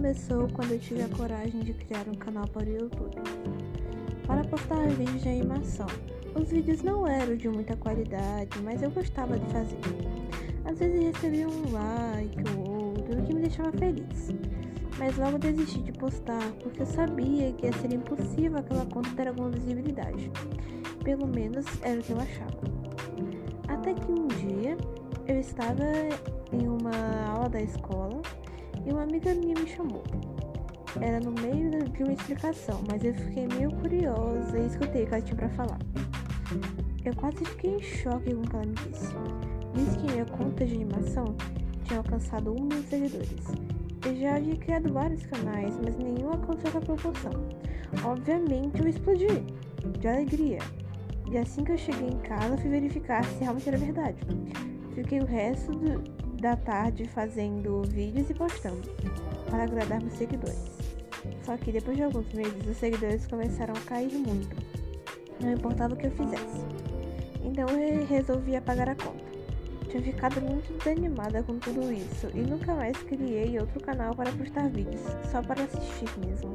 começou quando eu tive a coragem de criar um canal para o YouTube, para postar vídeos de animação. Os vídeos não eram de muita qualidade, mas eu gostava de fazer. Às vezes recebia um like ou outro, o que me deixava feliz. Mas logo desisti de postar porque eu sabia que ia ser impossível aquela conta ter alguma visibilidade. Pelo menos era o que eu achava. Até que um dia eu estava em uma aula da escola e uma amiga minha me chamou. Era no meio de uma explicação, mas eu fiquei meio curiosa e escutei o que ela tinha para falar. Eu quase fiquei em choque com o que ela me disse. Disse que minha conta de animação tinha alcançado um mil seguidores. Eu já havia criado vários canais, mas nenhum alcançou essa proporção. Obviamente eu explodi de alegria. E assim que eu cheguei em casa, fui verificar se realmente era verdade. Fiquei o resto do, da tarde fazendo vídeos e postando para agradar meus seguidores. Só que depois de alguns meses, os seguidores começaram a cair muito. Não importava o que eu fizesse. Então eu resolvi apagar a conta. Tinha ficado muito desanimada com tudo isso e nunca mais criei outro canal para postar vídeos, só para assistir mesmo.